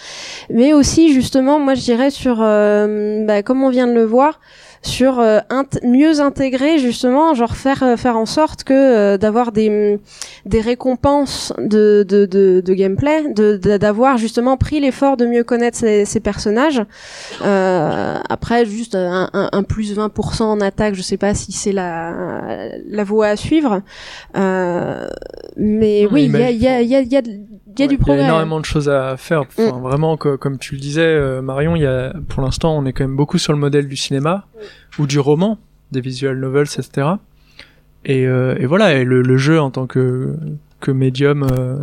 mais aussi justement, moi je dirais sur, euh, bah, comme on vient de le voir sur euh, int- mieux intégrer justement, genre faire euh, faire en sorte que euh, d'avoir des des récompenses de de, de, de gameplay, de- d'avoir justement pris l'effort de mieux connaître ces, ces personnages. Euh, après, juste un, un, un plus 20% en attaque, je sais pas si c'est la la voie à suivre. Euh, mais oui, il y a il y a y a il y a, il y a du Il y a progrès. énormément de choses à faire. Enfin, Vraiment, co- comme tu le disais, euh, Marion, il y a, pour l'instant, on est quand même beaucoup sur le modèle du cinéma ou du roman, des visual novels, etc. Et, euh, et voilà, et le, le jeu en tant que, que médium, euh,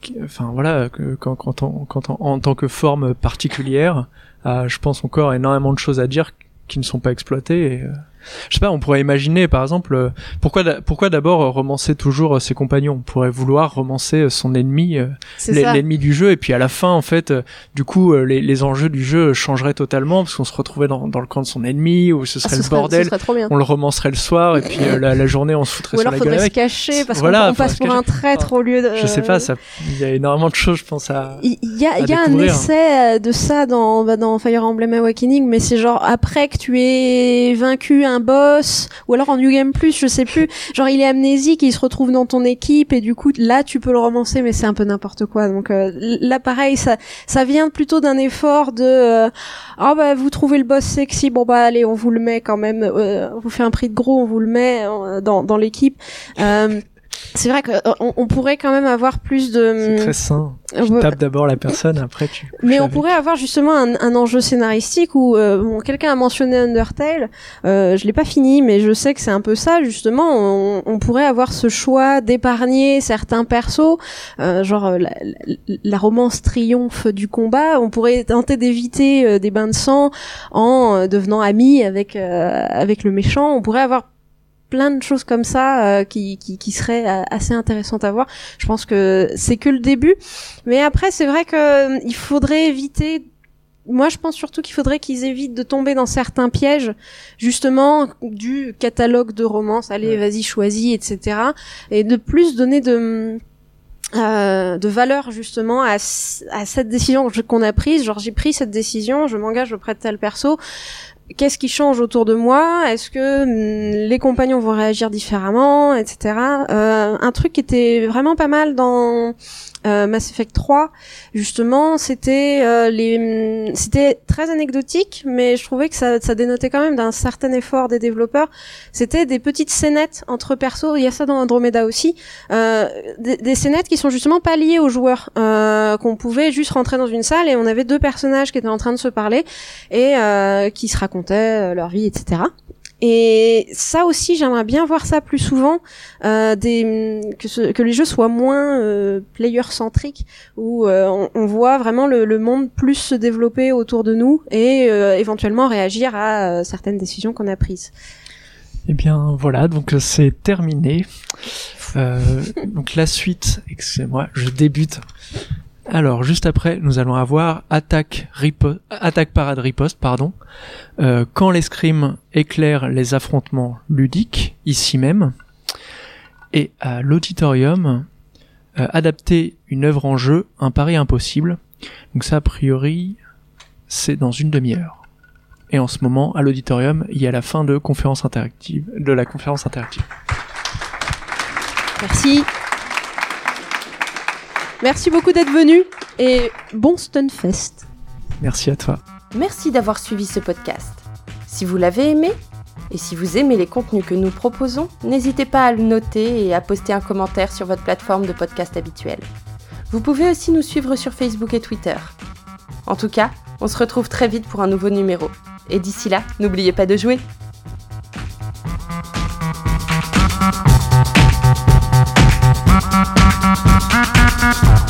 qui- enfin voilà, que, quand, quand, on- quand on- en tant que forme particulière, a, je pense encore énormément de choses à dire qui ne sont pas exploitées. Et, euh, je sais pas, on pourrait imaginer, par exemple, euh, pourquoi, pourquoi d'abord euh, romancer toujours euh, ses compagnons? On pourrait vouloir romancer son ennemi, l'ennemi du jeu, et puis à la fin, en fait, du coup, les, les enjeux du jeu changeraient totalement parce qu'on se retrouvait dans, dans le camp de son ennemi, ou ce Ah, serait ce le serait- bordel. serait. On le romancerait le soir, et puis euh, la, la journée, on se foutrait Ou sur alors la faudrait gueule se cacher parce Voilà, qu'on passe se pour un traître au lieu de. Je sais pas, il y a énormément de choses, je pense à. Il y a, y un essai de ça dans, bah, dans Fire Emblem Awakening, mais c'est genre après que tu aies vaincu un boss, ou alors en New Game Plus, je sais plus. Genre il est amnésique, il se retrouve dans ton équipe, et du coup là tu peux le romancer, mais c'est un peu n'importe quoi. Donc euh, là pareil, ça, ça vient plutôt d'un effort de euh, ah bah vous trouvez le boss sexy, bon bah allez on vous le met quand même, euh, vous fait un prix de gros, on vous le met euh, dans, dans l'équipe. Euh, c'est vrai qu'on on pourrait quand même avoir plus de. C'est très sain. Tu tapes d'abord la personne, après tu. Mais on avec. pourrait avoir justement un, un enjeu scénaristique où euh, bon, quelqu'un a mentionné Undertale. Euh, je l'ai pas fini, mais je sais que c'est un peu ça justement. On, on pourrait avoir ce choix d'épargner certains persos, euh, genre euh, la, la- la romance triomphe du combat. On pourrait tenter d'éviter euh, des bains de sang en euh, devenant ami avec euh, avec le méchant. On pourrait avoir plein de choses comme ça euh, qui, qui, qui seraient euh, assez intéressantes à voir. Je pense que c'est que le début. Mais après, c'est vrai que euh, il faudrait éviter. Moi, je pense surtout qu'il faudrait qu'ils évitent de tomber dans certains pièges, justement du catalogue de romances. Allez, vas-y, choisis, etc. Et de plus donner de euh, de valeur justement à, à cette décision qu'on a prise. Genre, j'ai pris cette décision, je m'engage auprès de tel perso. Qu'est-ce qui change autour de moi? Est-ce que hum, les compagnons vont réagir différemment, etc. Euh, un truc qui était vraiment pas mal dans euh, Mass Effect 3, justement, c'était euh, les, c'était très anecdotique, mais je trouvais que ça, ça dénotait quand même d'un certain effort des développeurs. C'était des petites scénettes entre persos. Il y a ça dans Andromeda aussi, euh, des, des scénettes qui sont justement pas liées aux joueurs, euh, qu'on pouvait juste rentrer dans une salle et on avait deux personnages qui étaient en train de se parler et euh, qui se racontaient euh, leur vie, etc. Et ça aussi, j'aimerais bien voir ça plus souvent, euh, que, les jeux soient moins euh, player-centriques, où euh, on, voit vraiment le, le monde plus se développer autour de nous et éventuellement réagir à certaines décisions qu'on a prises. Eh bien voilà, donc c'est terminé. Donc la suite, excusez-moi, je débute. Alors juste après, nous allons avoir attaque parade riposte, pardon. Euh, quand l'escrime éclaire les affrontements ludiques, ici même, et à l'auditorium, euh, adapter une œuvre en jeu, un pari impossible. Donc ça a priori, c'est dans une demi-heure. Et en ce moment, à l'auditorium, il y a la fin de conférence interactive, de la conférence interactive. Merci. Merci beaucoup d'être venu et bon Stunfest. Merci à toi. Merci d'avoir suivi ce podcast. Si vous l'avez aimé, et si vous aimez les contenus que nous proposons, n'hésitez pas à le noter et à poster un commentaire sur votre plateforme de podcast habituelle. Vous pouvez aussi nous suivre sur Facebook et Twitter. En tout cas, on se retrouve très vite pour un nouveau numéro. Et d'ici là, n'oubliez pas de jouer Uh-huh.